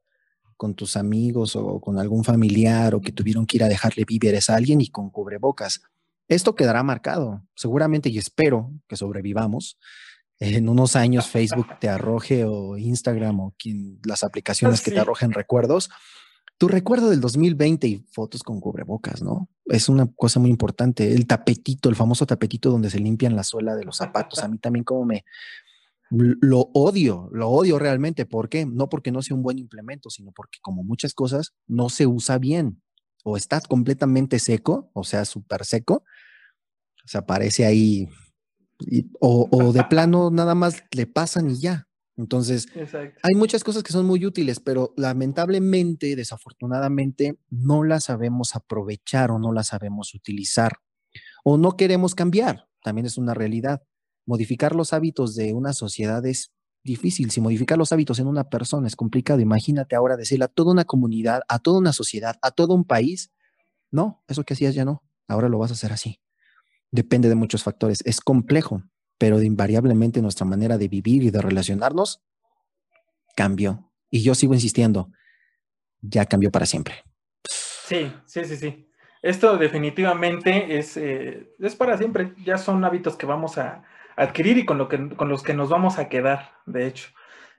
con tus amigos o con algún familiar o que tuvieron que ir a dejarle víveres a alguien y con cubrebocas. Esto quedará marcado, seguramente, y espero que sobrevivamos. En unos años Facebook te arroje o Instagram o quien, las aplicaciones que te arrojen recuerdos tu recuerdo del 2020 y fotos con cubrebocas, ¿no? Es una cosa muy importante. El tapetito, el famoso tapetito donde se limpian la suela de los zapatos. A mí también como me lo odio, lo odio realmente. ¿Por qué? No porque no sea un buen implemento, sino porque como muchas cosas no se usa bien. O está completamente seco, o sea, súper seco. O sea, aparece ahí. o, o de plano nada más le pasan y ya. Entonces, hay muchas cosas que son muy útiles, pero lamentablemente, desafortunadamente, no las sabemos aprovechar o no las sabemos utilizar o no queremos cambiar. También es una realidad. Modificar los hábitos de una sociedad es difícil. Si modificar los hábitos en una persona es complicado, imagínate ahora decirle a toda una comunidad, a toda una sociedad, a todo un país, no, eso que hacías ya no, ahora lo vas a hacer así. Depende de muchos factores. Es complejo, pero invariablemente nuestra manera de vivir y de relacionarnos cambió. Y yo sigo insistiendo, ya cambió para siempre. Sí, sí, sí, sí. Esto definitivamente es, eh, es para siempre. Ya son hábitos que vamos a adquirir y con, lo que, con los que nos vamos a quedar, de hecho.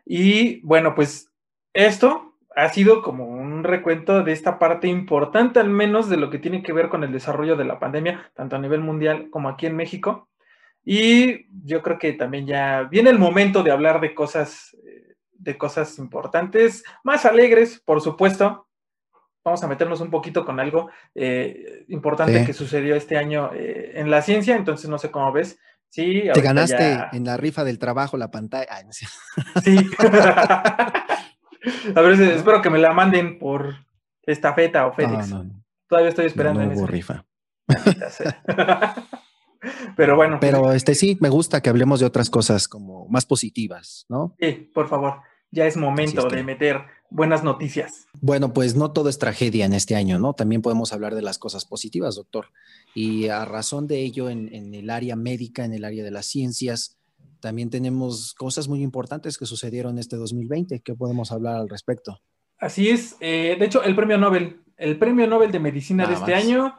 Y bueno, pues esto ha sido como un recuento de esta parte importante, al menos de lo que tiene que ver con el desarrollo de la pandemia, tanto a nivel mundial como aquí en México. Y yo creo que también ya viene el momento de hablar de cosas, eh, de cosas importantes, más alegres, por supuesto. Vamos a meternos un poquito con algo eh, importante que sucedió este año eh, en la ciencia, entonces no sé cómo ves. Sí, Te ganaste en la rifa del trabajo la pantalla. sí. a ver, espero que me la manden por estafeta o FedEx. Todavía estoy esperando. No, rifa. Pero bueno. Pero este sí, me gusta que hablemos de otras cosas como más positivas, ¿no? Sí, por favor. Ya es momento de meter buenas noticias. Bueno, pues no todo es tragedia en este año, ¿no? También podemos hablar de las cosas positivas, doctor. Y a razón de ello, en, el área médica, en el área de las ciencias, también tenemos cosas muy importantes que sucedieron este 2020. ¿Qué podemos hablar al respecto? Así es. Eh, de hecho, el premio Nobel, el premio Nobel de Medicina de este año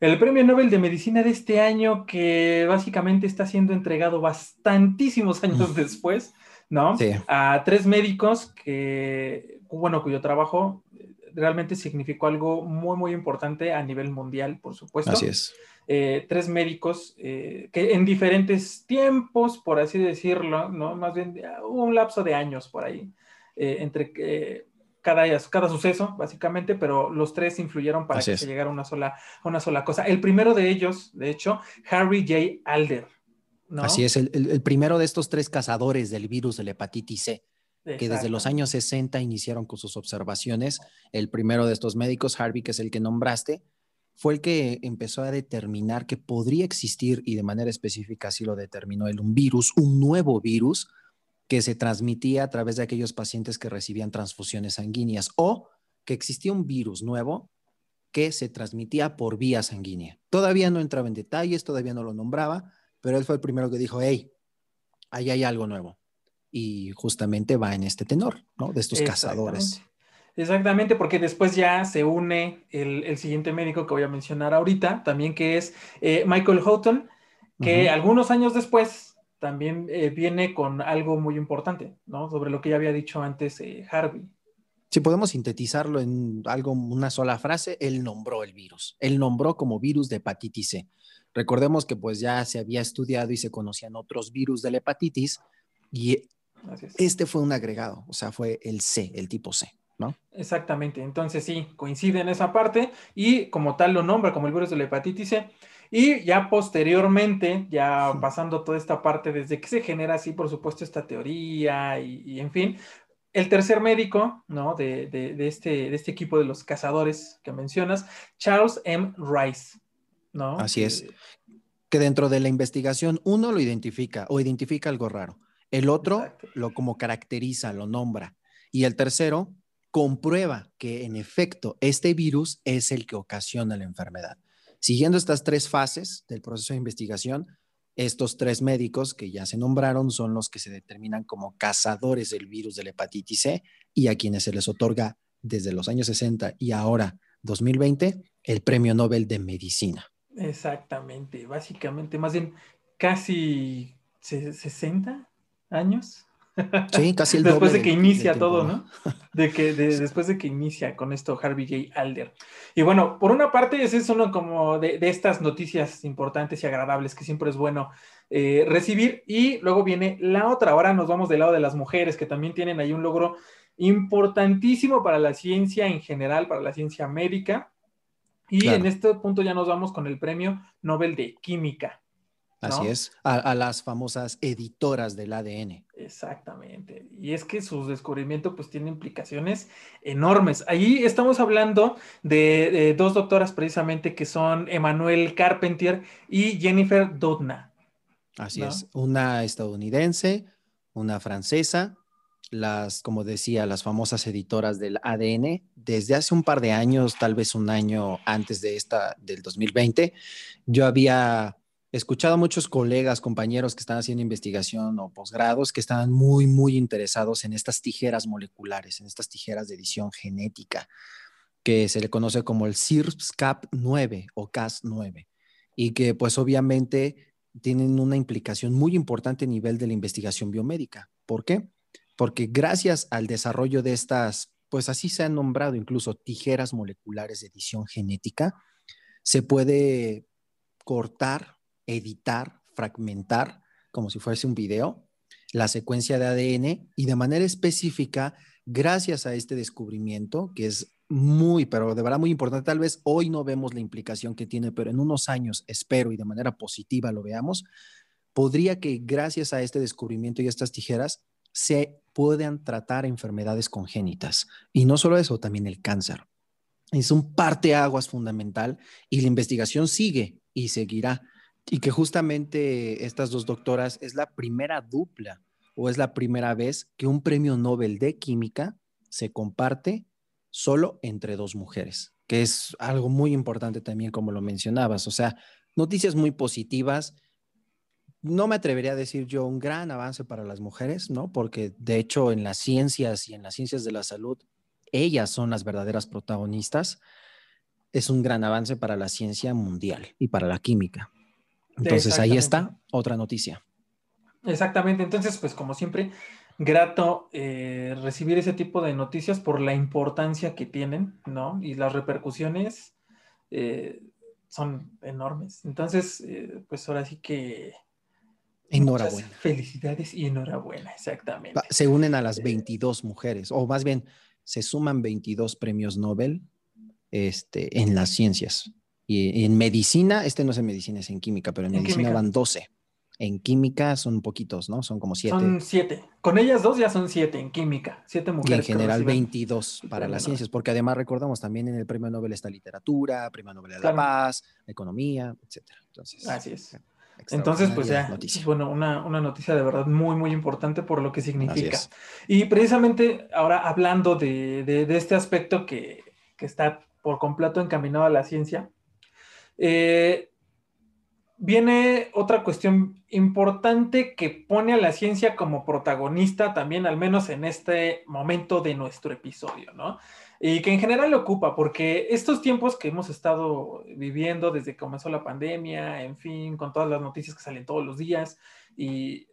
el premio Nobel de Medicina de este año, que básicamente está siendo entregado bastantísimos años después, ¿no? Sí. A tres médicos que, bueno, cuyo trabajo realmente significó algo muy, muy importante a nivel mundial, por supuesto. Así es. Eh, tres médicos eh, que en diferentes tiempos, por así decirlo, ¿no? Más bien hubo un lapso de años por ahí, eh, entre que cada, cada suceso, básicamente, pero los tres influyeron para que se llegara a una sola, una sola cosa. El primero de ellos, de hecho, Harry J. Alder. Así es, el, primero de estos tres cazadores del virus de la hepatitis C, que desde los años 60 iniciaron con sus observaciones. El primero de estos médicos, Harvey, que es el que nombraste, fue el que empezó a determinar que podría existir, y de manera específica así lo determinó él, un virus, un nuevo virus, que se transmitía a través de aquellos pacientes que recibían transfusiones sanguíneas o que existía un virus nuevo que se transmitía por vía sanguínea. Todavía no entraba en detalles, todavía no lo nombraba, pero él fue el primero que dijo, hey, ahí hay algo nuevo. Y justamente va en este tenor, ¿no? De estos cazadores. Exactamente, porque después ya se une el, siguiente médico que voy a mencionar ahorita, también que es eh, Michael Houghton, que algunos años después también eh, viene con algo muy importante, ¿no? Sobre lo que ya había dicho antes eh, Harvey. Si podemos sintetizarlo en algo, una sola frase, él nombró el virus. Él nombró como virus de hepatitis C. Recordemos que pues ya se había estudiado y se conocían otros virus de la hepatitis y este fue un agregado, o sea, fue el C, el tipo C. ¿no? Exactamente, entonces sí, coincide en esa parte y como tal lo nombra como el virus de la hepatitis C. Y ya posteriormente, ya pasando toda esta parte, desde que se genera así, por supuesto, esta teoría y, en fin, el tercer médico, ¿no? De, de, este, de este equipo de los cazadores que mencionas, Charles M. Rice, ¿no? Así es. Que dentro de la investigación uno lo identifica o identifica algo raro. El otro lo como caracteriza, lo nombra. Y el tercero comprueba que en efecto este virus es el que ocasiona la enfermedad. Siguiendo estas tres fases del proceso de investigación, estos tres médicos que ya se nombraron son los que se determinan como cazadores del virus de la hepatitis C y a quienes se les otorga desde los años 60 y ahora 2020 el Premio Nobel de Medicina. Exactamente, básicamente más bien casi 60 años Sí, casi el Después de que inicia todo, ¿no? De que después de que inicia con esto Harvey J. Alder. Y bueno, por una parte, ese es uno como de, estas noticias importantes y agradables que siempre es bueno eh, recibir. Y luego viene la otra. Ahora nos vamos del lado de las mujeres, que también tienen ahí un logro importantísimo para la ciencia en general, para la ciencia médica. Y en este punto ya nos vamos con el premio Nobel de Química. Así es, a, las famosas editoras del ADN. Exactamente. Y es que su descubrimiento pues tiene implicaciones enormes. Ahí estamos hablando de, dos doctoras precisamente que son Emanuel Carpentier y Jennifer Doudna. Así es, una estadounidense, una francesa, las, como decía, las famosas editoras del ADN, desde hace un par de años, tal vez un año antes de esta, del 2020, yo había escuchado a muchos colegas, compañeros que están haciendo investigación o posgrados que están muy, muy interesados en estas tijeras moleculares, en estas tijeras de edición genética, que se le conoce como el CIRPS-Cap9 o Cas9, y que pues obviamente tienen una implicación muy importante a nivel de la investigación biomédica. ¿Por qué? Porque gracias al desarrollo de estas, pues así se han nombrado incluso tijeras moleculares de edición genética, se puede cortar editar, fragmentar, como si fuese un video, la secuencia de ADN y de manera específica, gracias a este descubrimiento, que es muy, pero de verdad muy importante, tal vez hoy no vemos la implicación que tiene, pero en unos años espero y de manera positiva lo veamos, podría que gracias a este descubrimiento y estas tijeras se puedan tratar enfermedades congénitas. Y no solo eso, también el cáncer. Es un parteaguas fundamental y la investigación sigue y seguirá. Y que justamente estas dos doctoras es la primera dupla o es la primera vez que un premio Nobel de Química se comparte solo entre dos mujeres, que es algo muy importante también como lo mencionabas. O sea, noticias muy positivas. No me atrevería a decir yo un gran avance para las mujeres, ¿no? Porque de hecho en las ciencias y en las ciencias de la salud, ellas son las verdaderas protagonistas. Es un gran avance para la ciencia mundial y para la química. Entonces ahí está otra noticia. Exactamente, entonces pues como siempre, grato eh, recibir ese tipo de noticias por la importancia que tienen, ¿no? Y las repercusiones eh, son enormes. Entonces, eh, pues ahora sí que... Enhorabuena. Felicidades y enhorabuena, exactamente. Se unen a las 22 mujeres, o más bien, se suman 22 premios Nobel este, en las ciencias. Y en medicina, este no es en medicina, es en química, pero en, medicina van 12. En química son poquitos, ¿no? Son como siete. Son siete. Con ellas dos ya son siete en química, siete mujeres. Y en general 22 para las ciencias, porque además recordamos también en el premio Nobel está literatura, premio Nobel de la paz, economía, etcétera. Entonces, Así es. Entonces, pues ya, bueno, una, una, noticia de verdad muy, muy importante por lo que significa. Y precisamente ahora hablando de, de, de este aspecto que, que está por completo encaminado a la ciencia, eh, viene otra cuestión importante que pone a la ciencia como protagonista también, al menos en este momento de nuestro episodio, ¿no? Y que en general le ocupa, porque estos tiempos que hemos estado viviendo desde que comenzó la pandemia, en fin, con todas las noticias que salen todos los días, y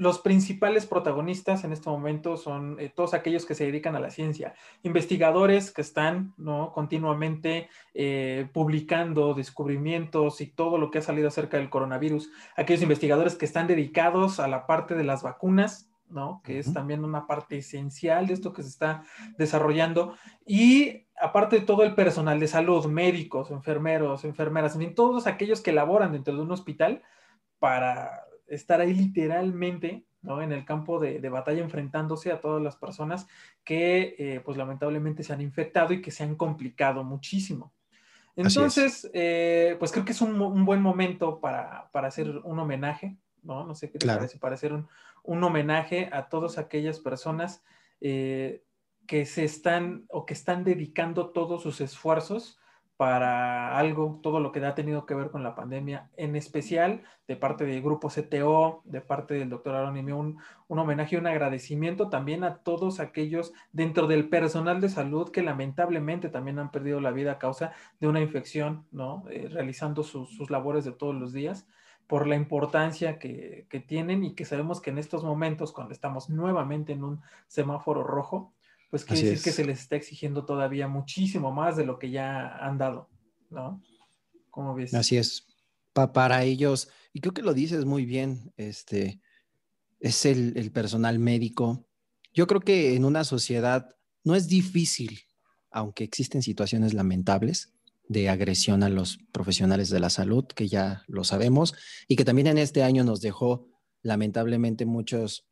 los principales protagonistas en este momento son eh, todos aquellos que se dedican a la ciencia, investigadores que están ¿no? continuamente eh, publicando descubrimientos y todo lo que ha salido acerca del coronavirus, aquellos investigadores que están dedicados a la parte de las vacunas, ¿no? que es también una parte esencial de esto que se está desarrollando, y aparte de todo el personal de salud, médicos, enfermeros, enfermeras, en fin, todos aquellos que laboran dentro de un hospital para estar ahí literalmente, ¿no? En el campo de, batalla enfrentándose a todas las personas que, eh, pues lamentablemente se han infectado y que se han complicado muchísimo. Entonces, eh, pues creo que es un, buen momento para, hacer un homenaje, ¿no? No sé qué te parece, para hacer un, homenaje a todas aquellas personas eh, que se están o que están dedicando todos sus esfuerzos para algo, todo lo que ha tenido que ver con la pandemia, en especial de parte del grupo CTO, de parte del doctor Aaron un, un homenaje y un agradecimiento también a todos aquellos dentro del personal de salud que lamentablemente también han perdido la vida a causa de una infección, ¿no? Eh, realizando sus, labores de todos los días por la importancia que, que tienen y que sabemos que en estos momentos, cuando estamos nuevamente en un semáforo rojo, pues quiere decir que se les está exigiendo todavía muchísimo más de lo que ya han dado, ¿no? ¿Cómo ves? Así es. para ellos, y creo que lo dices muy bien, este, es el, el personal médico. Yo creo que en una sociedad no es difícil, aunque existen situaciones lamentables de agresión a los profesionales de la salud, que ya lo sabemos, y que también en este año nos dejó lamentablemente muchos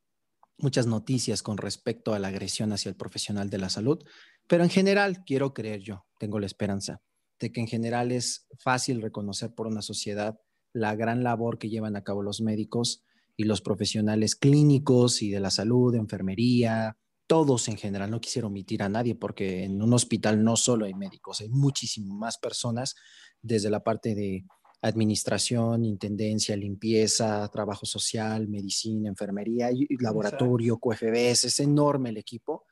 muchas noticias con respecto a la agresión hacia el profesional de la salud, pero en general quiero creer yo, tengo la esperanza de que en general es fácil reconocer por una sociedad la gran labor que llevan a cabo los médicos y los profesionales clínicos y de la salud, de enfermería, todos en general, no quisiera omitir a nadie porque en un hospital no solo hay médicos, hay muchísimas más personas desde la parte de administración, intendencia, limpieza, trabajo social, medicina, enfermería, laboratorio, QFBS, es enorme el equipo.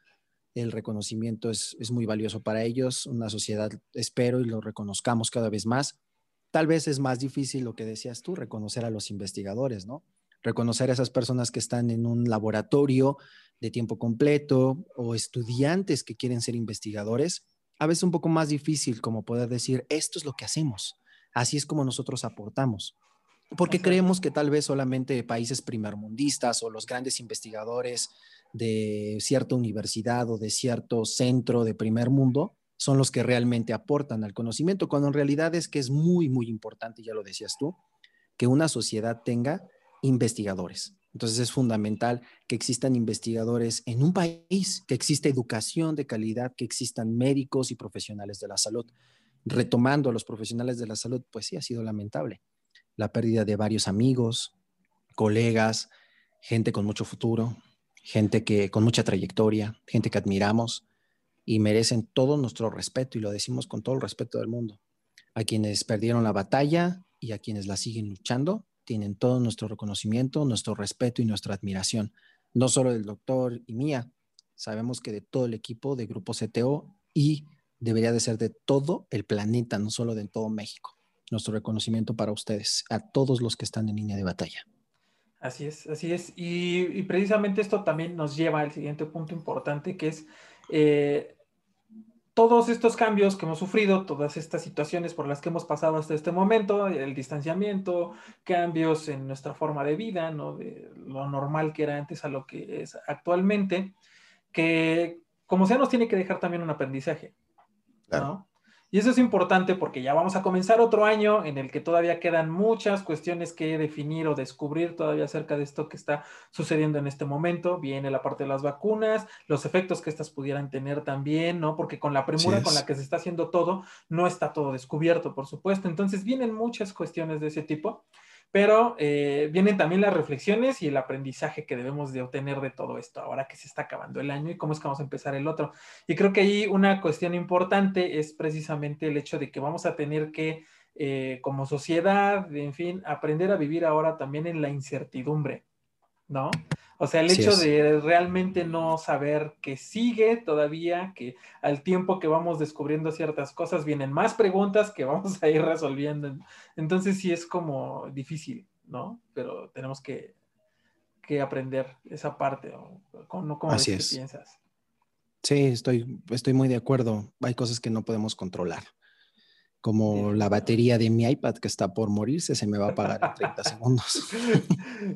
El reconocimiento es, muy valioso para ellos. Una sociedad, espero, y lo reconozcamos cada vez más. Tal vez es más difícil lo que decías tú, reconocer a los investigadores, ¿no? Reconocer a esas personas que están en un laboratorio de tiempo completo o estudiantes que quieren ser investigadores. A veces un poco más difícil como poder decir, esto es lo que hacemos Así es como nosotros aportamos. Porque creemos que tal vez solamente países primermundistas o los grandes investigadores de cierta universidad o de cierto centro de primer mundo son los que realmente aportan al conocimiento, cuando en realidad es que es muy, muy importante, ya lo decías tú, que una sociedad tenga investigadores. Entonces es fundamental que existan investigadores en un país, que exista educación de calidad, que existan médicos y profesionales de la salud retomando a los profesionales de la salud, pues sí ha sido lamentable. La pérdida de varios amigos, colegas, gente con mucho futuro, gente que con mucha trayectoria, gente que admiramos y merecen todo nuestro respeto y lo decimos con todo el respeto del mundo. A quienes perdieron la batalla y a quienes la siguen luchando, tienen todo nuestro reconocimiento, nuestro respeto y nuestra admiración, no solo del doctor y mía, sabemos que de todo el equipo de Grupo CTO y debería de ser de todo el planeta, no solo de todo México. Nuestro reconocimiento para ustedes, a todos los que están en línea de batalla. Así es, así es. Y, precisamente esto también nos lleva al siguiente punto importante, que es eh, todos estos cambios que hemos sufrido, todas estas situaciones por las que hemos pasado hasta este momento, el distanciamiento, cambios en nuestra forma de vida, ¿no? de lo normal que era antes a lo que es actualmente, que como sea nos tiene que dejar también un aprendizaje. Y eso es importante porque ya vamos a comenzar otro año en el que todavía quedan muchas cuestiones que definir o descubrir todavía acerca de esto que está sucediendo en este momento. Viene la parte de las vacunas, los efectos que estas pudieran tener también, ¿no? Porque con la premura con la que se está haciendo todo, no está todo descubierto, por supuesto. Entonces vienen muchas cuestiones de ese tipo pero eh, vienen también las reflexiones y el aprendizaje que debemos de obtener de todo esto, ahora que se está acabando el año y cómo es que vamos a empezar el otro. Y creo que ahí una cuestión importante es precisamente el hecho de que vamos a tener que eh, como sociedad, en fin, aprender a vivir ahora también en la incertidumbre, ¿no? O sea, el hecho de realmente no saber que sigue todavía, que al tiempo que vamos descubriendo ciertas cosas vienen más preguntas que vamos a ir resolviendo. Entonces sí es como difícil, ¿no? Pero tenemos que, aprender esa parte. ¿Cómo, cómo Así es. piensas? Sí, estoy, estoy muy de acuerdo. Hay cosas que no podemos controlar como la batería de mi iPad que está por morirse, se me va a apagar en 30 segundos.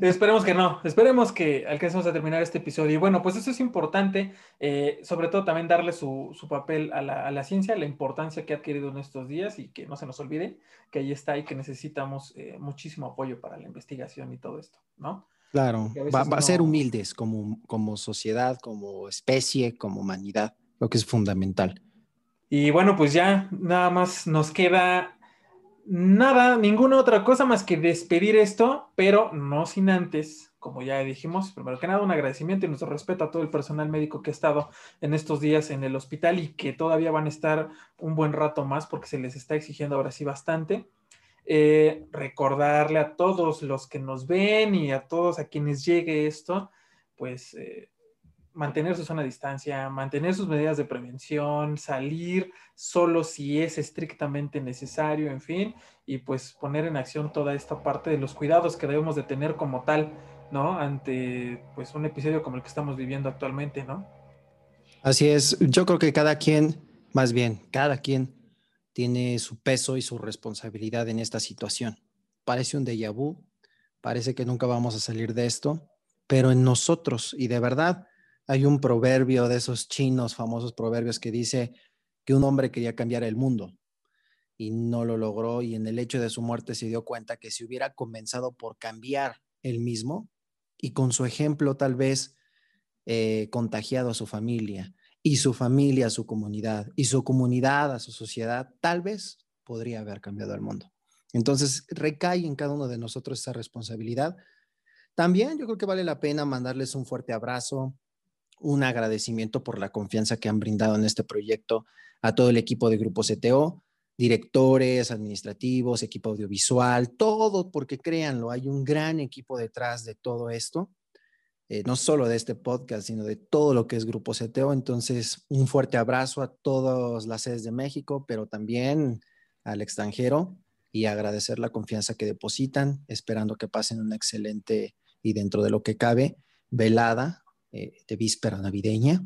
esperemos que no, esperemos que alcancemos a terminar este episodio. Y bueno, pues eso es importante, eh, sobre todo también darle su, papel a la, ciencia, la importancia que ha adquirido en estos días y que no se nos olvide que ahí está y que necesitamos eh, muchísimo apoyo para la investigación y todo esto, ¿no? Claro, va, a ser humildes como, como sociedad, como especie, como humanidad, lo que es fundamental. Y bueno, pues ya nada más nos queda nada, ninguna otra cosa más que despedir esto, pero no sin antes, como ya dijimos, primero que nada un agradecimiento y nuestro respeto a todo el personal médico que ha estado en estos días en el hospital y que todavía van a estar un buen rato más porque se les está exigiendo ahora sí bastante. Eh, recordarle a todos los que nos ven y a todos a quienes llegue esto, pues eh, mantener su zona de distancia, mantener sus medidas de prevención, salir solo si es estrictamente necesario, en fin, y pues poner en acción toda esta parte de los cuidados que debemos de tener como tal, ¿no? Ante pues un episodio como el que estamos viviendo actualmente, ¿no? Así es, yo creo que cada quien, más bien, cada quien tiene su peso y su responsabilidad en esta situación. Parece un déjà vu, parece que nunca vamos a salir de esto, pero en nosotros, y de verdad, hay un proverbio de esos chinos, famosos proverbios, que dice que un hombre quería cambiar el mundo y no lo logró y en el hecho de su muerte se dio cuenta que si hubiera comenzado por cambiar él mismo y con su ejemplo tal vez eh, contagiado a su familia y su familia a su comunidad y su comunidad a su sociedad, tal vez podría haber cambiado el mundo. Entonces recae en cada uno de nosotros esa responsabilidad. También yo creo que vale la pena mandarles un fuerte abrazo, un agradecimiento por la confianza que han brindado en este proyecto a todo el equipo de Grupo CTO, directores, administrativos, equipo audiovisual, todo, porque créanlo, hay un gran equipo detrás de todo esto, eh, no solo de este podcast, sino de todo lo que es Grupo CTO. Entonces, un fuerte abrazo a todas las sedes de México, pero también al extranjero y agradecer la confianza que depositan, esperando que pasen una excelente y dentro de lo que cabe, velada eh, de víspera navideña.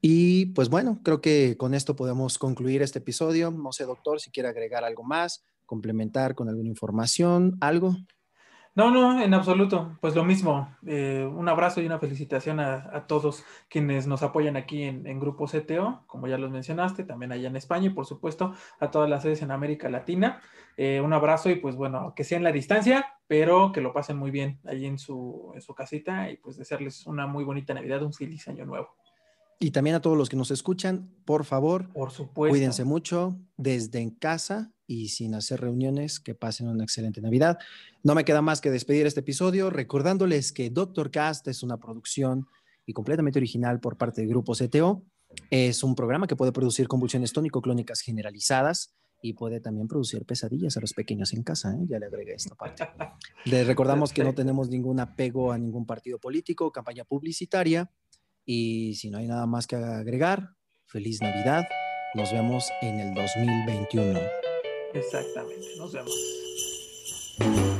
Y pues bueno, creo que con esto podemos concluir este episodio. No sé, doctor, si quiere agregar algo más, complementar con alguna información, algo. No, no, en absoluto. Pues lo mismo. Eh, un abrazo y una felicitación a, todos quienes nos apoyan aquí en, Grupo CTO, como ya los mencionaste, también allá en España y por supuesto a todas las sedes en América Latina. Eh, un abrazo y pues bueno, que sea en la distancia, pero que lo pasen muy bien ahí en su, en su casita y pues desearles una muy bonita Navidad, un feliz año nuevo. Y también a todos los que nos escuchan, por favor, por supuesto. cuídense mucho desde en casa y sin hacer reuniones, que pasen una excelente Navidad. No me queda más que despedir este episodio recordándoles que Doctor Cast es una producción y completamente original por parte del grupo CTO. Es un programa que puede producir convulsiones tónico-clónicas generalizadas y puede también producir pesadillas a los pequeños en casa. ¿eh? Ya le agregué esta parte. Les recordamos que no tenemos ningún apego a ningún partido político, campaña publicitaria y si no hay nada más que agregar, feliz Navidad. Nos vemos en el 2021. Exactamente. Nos vemos.